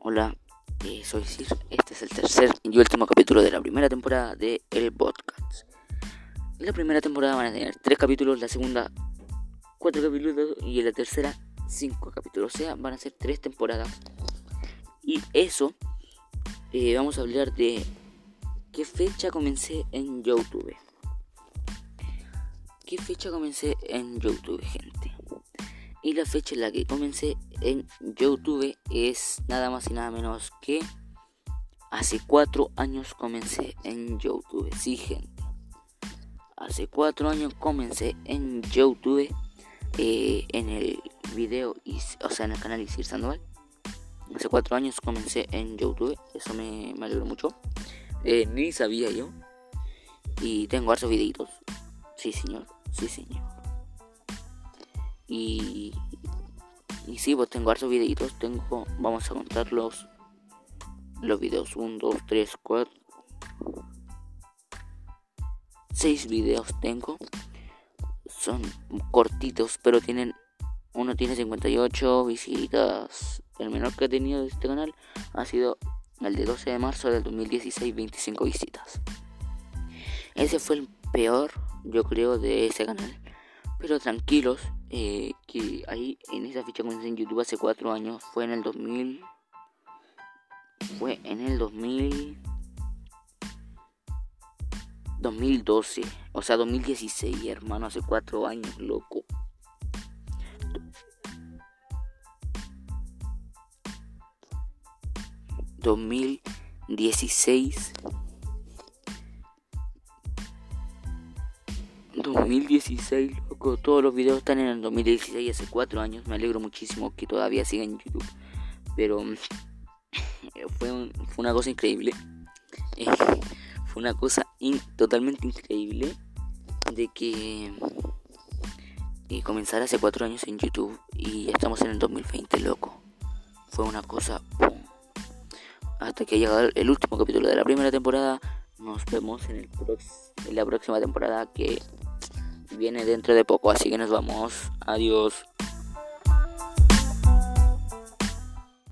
Hola, eh, soy Sir. Este es el tercer y último capítulo de la primera temporada de El Podcast. En la primera temporada van a tener tres capítulos, la segunda cuatro capítulos y en la tercera cinco capítulos. O sea, van a ser tres temporadas. Y eso, eh, vamos a hablar de qué fecha comencé en YouTube. ¿Qué fecha comencé en YouTube, gente? Y la fecha en la que comencé en YouTube es nada más y nada menos que hace cuatro años comencé en YouTube. Sí, gente. Hace cuatro años comencé en YouTube eh, en el video, o sea, en el canal Isir Sandoval. Hace cuatro años comencé en YouTube. Eso me, me mucho. Eh, ni sabía yo. Y tengo hartos videitos. Sí, señor. Sí, señor. Y, y sí, pues tengo hartos videitos. Tengo, vamos a contar los, los videos. 1, 2, 3, 4. 6 videos tengo. Son cortitos, pero tienen. Uno tiene 58 visitas. El menor que he tenido de este canal ha sido el de 12 de marzo del 2016, 25 visitas. Ese fue el peor, yo creo, de ese canal. Pero tranquilos, eh, que ahí en esa ficha comencé en YouTube hace 4 años, fue en el 2000. Fue en el 2000. 2012, o sea, 2016, hermano, hace 4 años, loco. 2016 2016, loco, todos los videos están en el 2016, hace 4 años, me alegro muchísimo que todavía siga en YouTube, pero fue, fue una cosa increíble, fue una cosa totalmente increíble de que y comenzar hace 4 años en YouTube y estamos en el 2020, loco, fue una cosa hasta que llegado el último capítulo de la primera temporada. Nos vemos en, el en la próxima temporada que viene dentro de poco. Así que nos vamos. Adiós.